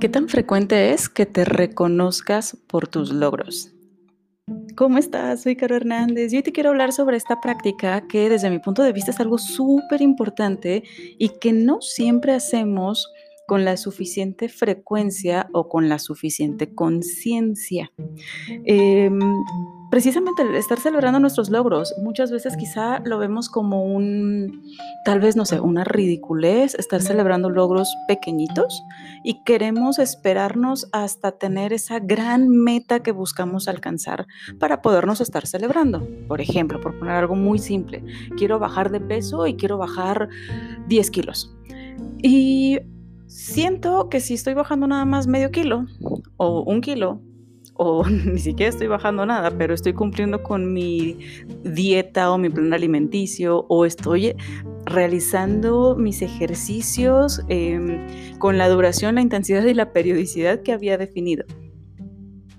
¿Qué tan frecuente es que te reconozcas por tus logros? ¿Cómo estás? Soy Caro Hernández y hoy te quiero hablar sobre esta práctica que desde mi punto de vista es algo súper importante y que no siempre hacemos con la suficiente frecuencia o con la suficiente conciencia. Em, precisamente el estar celebrando nuestros logros, muchas veces quizá lo vemos como un, tal vez, no sé, una ridiculez, estar celebrando logros pequeñitos y queremos esperarnos hasta tener esa gran meta que buscamos alcanzar para podernos estar celebrando. Por ejemplo, por poner algo muy simple, quiero bajar de peso y quiero bajar 10 kilos. Y siento que si estoy bajando nada más medio kilo o un kilo, o ni siquiera estoy bajando nada, pero estoy cumpliendo con mi dieta o mi plan alimenticio, o estoy realizando mis ejercicios em, con la duración, la intensidad y la periodicidad que había definido.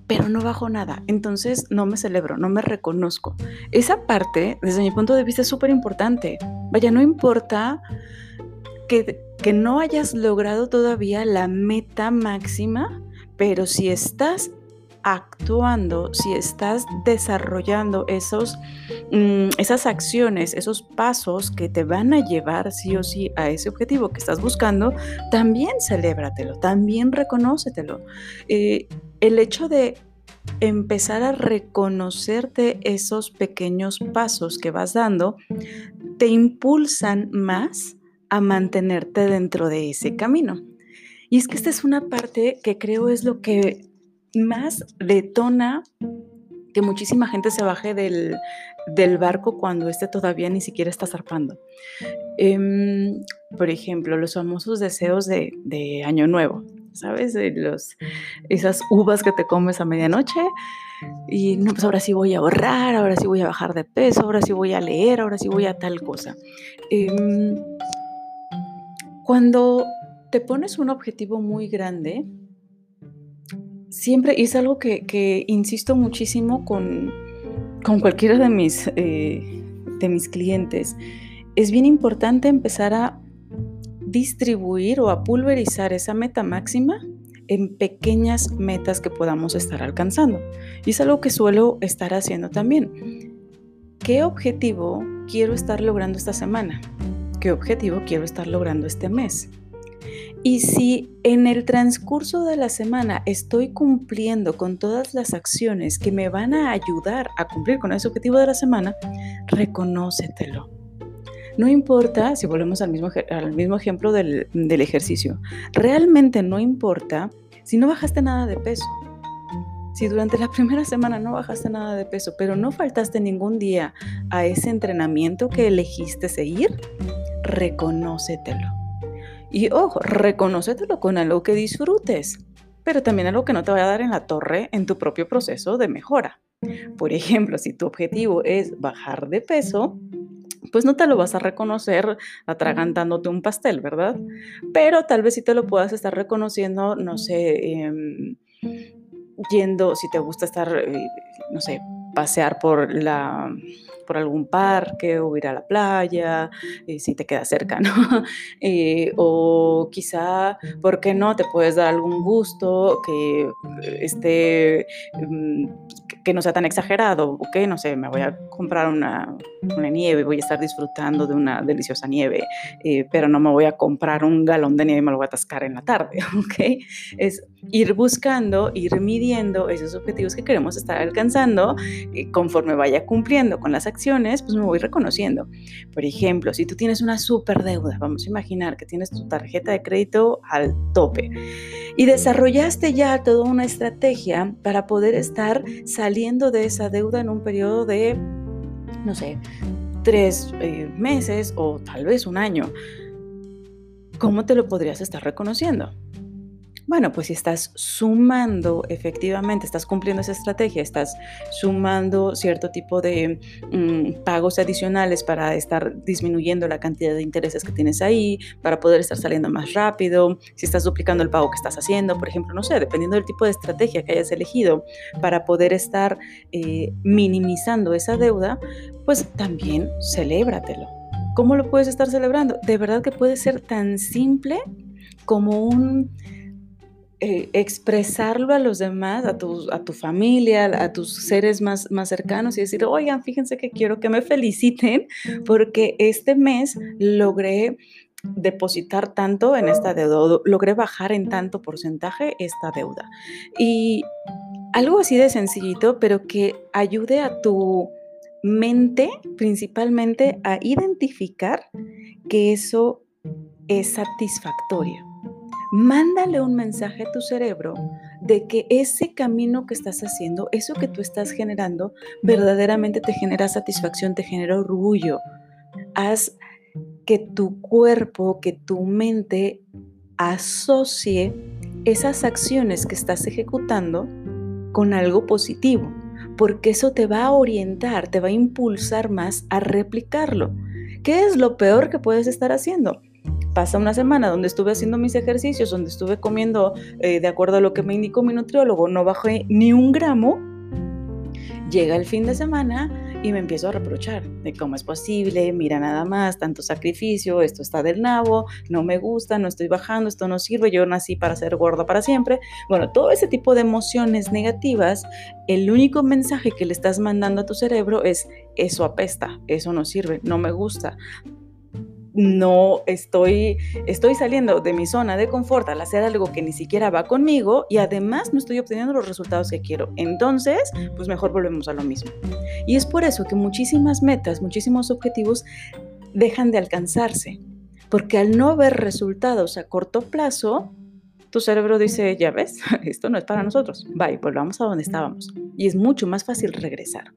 Pero no bajo nada, entonces no me celebro, no me reconozco. Esa parte, desde mi punto de vista, es súper importante. Vaya, no importa que no hayas logrado todavía la meta máxima, pero si estás actuando, si estás desarrollando esos, mm, esas acciones, esos pasos que te van a llevar sí o sí a ese objetivo que estás buscando, también celébratelo, también reconócetelo. Eh, el hecho de empezar a reconocerte esos pequeños pasos que vas dando, te impulsan más a mantenerte dentro de ese camino. Y es que esta es una parte que creo es lo que más detona que muchísima gente se baje del, barco cuando este todavía ni siquiera está zarpando. Em, por ejemplo, los famosos deseos de, de Año Nuevo, ¿sabes? Los, esas uvas que te comes a medianoche y no, pues ahora sí voy a ahorrar, ahora sí voy a bajar de peso, ahora sí voy a leer, ahora sí voy a tal cosa. Em, cuando te pones un objetivo muy grande, siempre, y es algo que, insisto muchísimo con, cualquiera de mis, eh, de mis clientes, es bien importante empezar a distribuir o a pulverizar esa meta máxima en pequeñas metas que podamos estar alcanzando. Y es algo que suelo estar haciendo también. ¿Qué objetivo quiero estar logrando esta semana? Qué objetivo quiero estar logrando este mes. Y si en el transcurso de la semana estoy cumpliendo con todas las acciones que me van a ayudar a cumplir con ese objetivo de la semana, reconócetelo. No importa, si volvemos al mismo, al mismo ejemplo del, del ejercicio, realmente no importa si no bajaste nada de peso. Si durante la primera semana no bajaste nada de peso, pero no faltaste ningún día a ese entrenamiento que elegiste seguir, reconócetelo. Y ojo, reconócetelo con algo que disfrutes, pero también algo que no te vaya a dar en la torre en tu propio proceso de mejora. Por ejemplo, si tu objetivo es bajar de peso, pues no te lo vas a reconocer atragantándote un pastel, ¿verdad? Pero tal vez sí te lo puedas estar reconociendo, no sé, em, yendo, si te gusta estar, eh, no sé, pasear por la por algún parque o ir a la playa, eh, si te queda cerca, ¿no? Eh, o quizá, ¿por qué no? Te puedes dar algún gusto que esté, mm, que no sea tan exagerado, ok, no sé, me voy a comprar una, una nieve, voy a estar disfrutando de una deliciosa nieve, eh, pero no me voy a comprar un galón de nieve y me lo voy a atascar en la tarde, ok. Es ir buscando, ir midiendo esos objetivos que queremos estar alcanzando y conforme vaya cumpliendo con las acciones, pues me voy reconociendo. Por ejemplo, si tú tienes una super deuda, vamos a imaginar que tienes tu tarjeta de crédito al tope y desarrollaste ya toda una estrategia para poder estar saliendo de esa deuda en un periodo de, no sé, tres eh, meses o tal vez un año. ¿Cómo te lo podrías estar reconociendo? Bueno, pues si estás sumando efectivamente, estás cumpliendo esa estrategia, estás sumando cierto tipo de mm, pagos adicionales para estar disminuyendo la cantidad de intereses que tienes ahí, para poder estar saliendo más rápido, si estás duplicando el pago que estás haciendo, por ejemplo, no sé, dependiendo del tipo de estrategia que hayas elegido para poder estar eh, minimizando esa deuda, pues también celébratelo. ¿Cómo lo puedes estar celebrando? De verdad que puede ser tan simple como un eh, expresarlo a los demás, a tu, familia, a tus seres más, más cercanos y decir, oigan, fíjense que quiero que me feliciten porque este mes logré depositar tanto en esta deuda, logré bajar en tanto porcentaje esta deuda. Y algo así de sencillito, pero que ayude a tu mente principalmente a identificar que eso es satisfactorio. Mándale un mensaje a tu cerebro de que ese camino que estás haciendo, eso que tú estás generando, verdaderamente te genera satisfacción, te genera orgullo. Haz que tu cuerpo, que tu mente asocie esas acciones que estás ejecutando con algo positivo, porque eso te va a orientar, te va a impulsar más a replicarlo. ¿Qué es lo peor que puedes estar haciendo? Pasa una semana donde estuve haciendo mis ejercicios, donde estuve comiendo eh, de acuerdo a lo que me indicó mi nutriólogo, no bajé ni un gramo. Llega el fin de semana y me empiezo a reprochar de cómo es posible, mira nada más, tanto sacrificio, esto está del nabo, no me gusta, no estoy bajando, esto no sirve, yo nací para ser gorda para siempre. Bueno, todo ese tipo de emociones negativas, el único mensaje que le estás mandando a tu cerebro es, eso apesta, eso no sirve, no me gusta no estoy, estoy saliendo de mi zona de confort al hacer algo que ni siquiera va conmigo y además no estoy obteniendo los resultados que quiero. Entonces, pues mejor volvemos a lo mismo. Y es por eso que muchísimas metas, muchísimos objetivos dejan de alcanzarse, porque al no ver resultados a corto plazo, tu cerebro dice, ya ves, esto no es para nosotros, bye, volvamos a donde estábamos. Y es mucho más fácil regresar.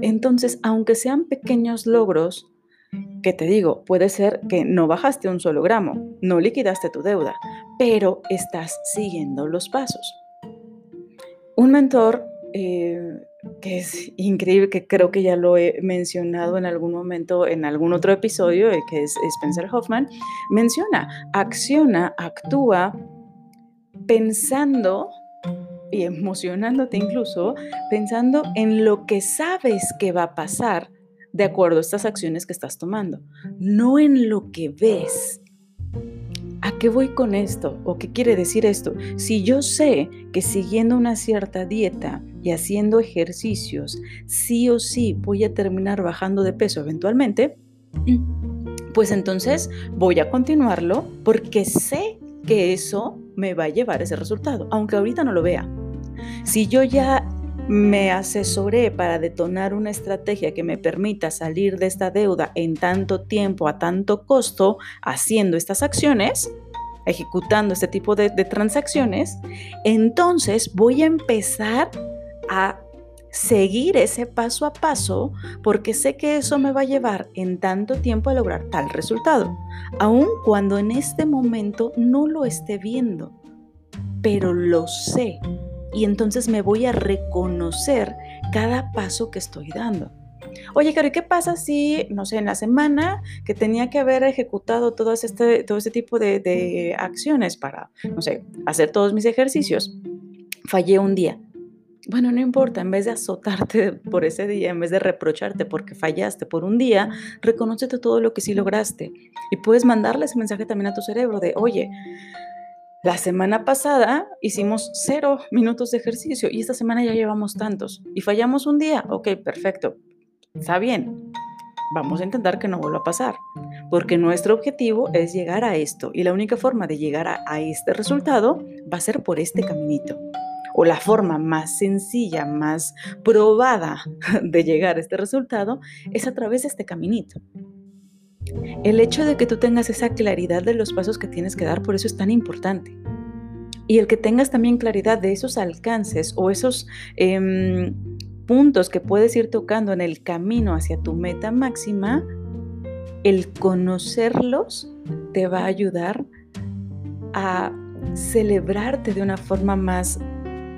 Entonces, aunque sean pequeños logros, que te digo, puede ser que no bajaste un solo gramo, no liquidaste tu deuda, pero estás siguiendo los pasos. Un mentor eh, que es increíble, que creo que ya lo he mencionado en algún momento, en algún otro episodio, eh, que es Spencer Hoffman, menciona, acciona, actúa pensando y emocionándote incluso, pensando en lo que sabes que va a pasar de acuerdo a estas acciones que estás tomando, no en lo que ves. ¿A qué voy con esto? ¿O qué quiere decir esto? Si yo sé que siguiendo una cierta dieta y haciendo ejercicios, sí o sí voy a terminar bajando de peso eventualmente, pues entonces voy a continuarlo porque sé que eso me va a llevar a ese resultado, aunque ahorita no lo vea. Si yo ya me asesoré para detonar una estrategia que me permita salir de esta deuda en tanto tiempo, a tanto costo, haciendo estas acciones, ejecutando este tipo de, transacciones, entonces voy a empezar a seguir ese paso a paso porque sé que eso me va a llevar en tanto tiempo a lograr tal resultado, aun cuando en este momento no lo esté viendo, pero lo sé y entonces me voy a reconocer cada paso que estoy dando. Oye, Caro, ¿y qué pasa si, no sé, en la semana que tenía que haber ejecutado todo este, todo este tipo de, de acciones para, no sé, hacer todos mis ejercicios, fallé un día? Bueno, no importa, en vez de azotarte por ese día, en vez de reprocharte porque fallaste por un día, reconócete todo lo que sí lograste. Y puedes mandarle ese mensaje también a tu cerebro de, oye, la semana pasada hicimos cero minutos de ejercicio y esta semana ya llevamos tantos. Y fallamos un día. Ok, perfecto. Está bien. Vamos a intentar que no vuelva a pasar. Porque nuestro objetivo es llegar a esto. Y la única forma de llegar a, este resultado va a ser por este caminito. O la forma más sencilla, más probada de llegar a este resultado es a través de este caminito. El hecho de que tú tengas esa claridad de los pasos que tienes que dar, por eso es tan importante. Y el que tengas también claridad de esos alcances o esos em, puntos que puedes ir tocando en el camino hacia tu meta máxima, el conocerlos te va a ayudar a celebrarte de una forma más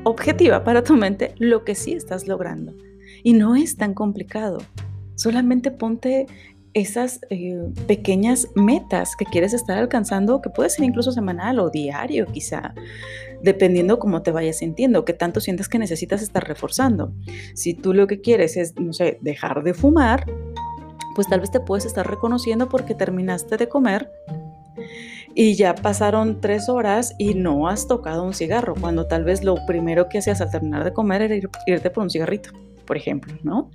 objetiva para tu mente lo que sí estás logrando. Y no es tan complicado. Solamente ponte esas eh, pequeñas metas que quieres estar alcanzando, que puede ser incluso semanal o diario quizá, dependiendo cómo te vayas sintiendo, que tanto sientas que necesitas estar reforzando. Si tú lo que quieres es, no sé, dejar de fumar, pues tal vez te puedes estar reconociendo porque terminaste de comer y ya pasaron tres horas y no has tocado un cigarro, cuando tal vez lo primero que hacías al terminar de comer era irte por un cigarrito, por ejemplo, ¿no?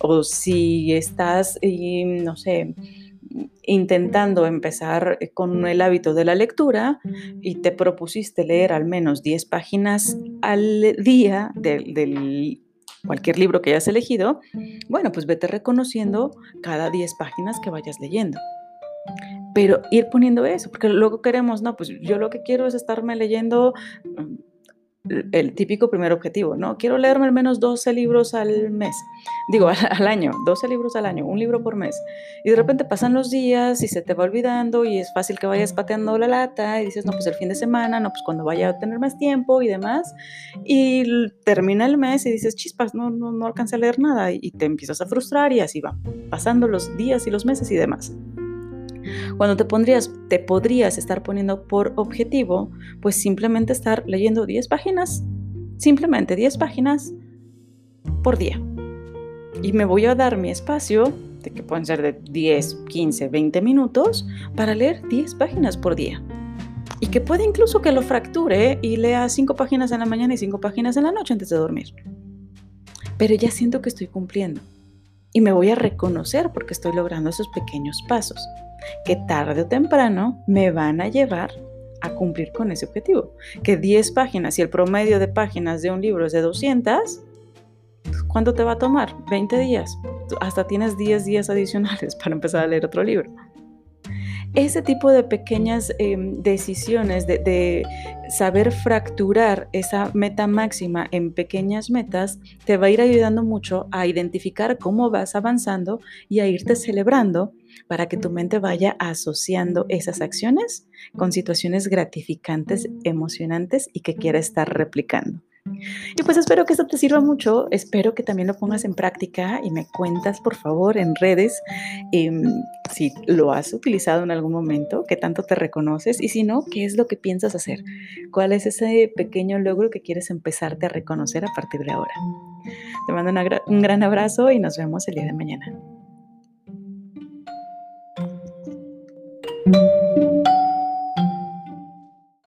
O si estás, no sé, intentando empezar con el hábito de la lectura y te propusiste leer al menos 10 páginas al día del, cualquier libro que hayas elegido, bueno, pues vete reconociendo cada 10 páginas que vayas leyendo. Pero ir poniendo eso, porque luego queremos, no, pues yo lo que quiero es estarme leyendo mm, el típico primer objetivo, ¿no? Quiero leerme al menos 12 libros al mes, digo, al, año, 12 libros al año, un libro por mes. Y de repente pasan los días y se te va olvidando y es fácil que vayas pateando la lata y dices, no, pues el fin de semana, no, pues cuando vaya a tener más tiempo y demás. Y termina el mes y dices, chispas, no, no, no alcancé a leer nada y te empiezas a frustrar y así va, pasando los días y los meses y demás. Cuando te, pondrías, te podrías estar poniendo por objetivo, pues simplemente estar leyendo 10 páginas, simplemente 10 páginas por día. Y me voy a dar mi espacio, de que pueden ser de 10, 15, 20 minutos, para leer 10 páginas por día. Y que puede incluso que lo fracture y lea 5 páginas en la mañana y 5 páginas en la noche antes de dormir. Pero ya siento que estoy cumpliendo. Y me voy a reconocer porque estoy logrando esos pequeños pasos que tarde o temprano me van a llevar a cumplir con ese objetivo. Que 10 páginas, y el promedio de páginas de un libro es de 200, ¿cuánto te va a tomar? 20 días. Hasta tienes 10 días adicionales para empezar a leer otro libro. Ese tipo de pequeñas em, decisiones, de, saber fracturar esa meta máxima en pequeñas metas, te va a ir ayudando mucho a identificar cómo vas avanzando y a irte celebrando para que tu mente vaya asociando esas acciones con situaciones gratificantes, emocionantes y que quiera estar replicando. Y pues espero que esto te sirva mucho, espero que también lo pongas en práctica y me cuentas por favor en redes em, si lo has utilizado en algún momento, qué tanto te reconoces y si no, qué es lo que piensas hacer, cuál es ese pequeño logro que quieres empezarte a reconocer a partir de ahora. Te mando un gran abrazo y nos vemos el día de mañana. Música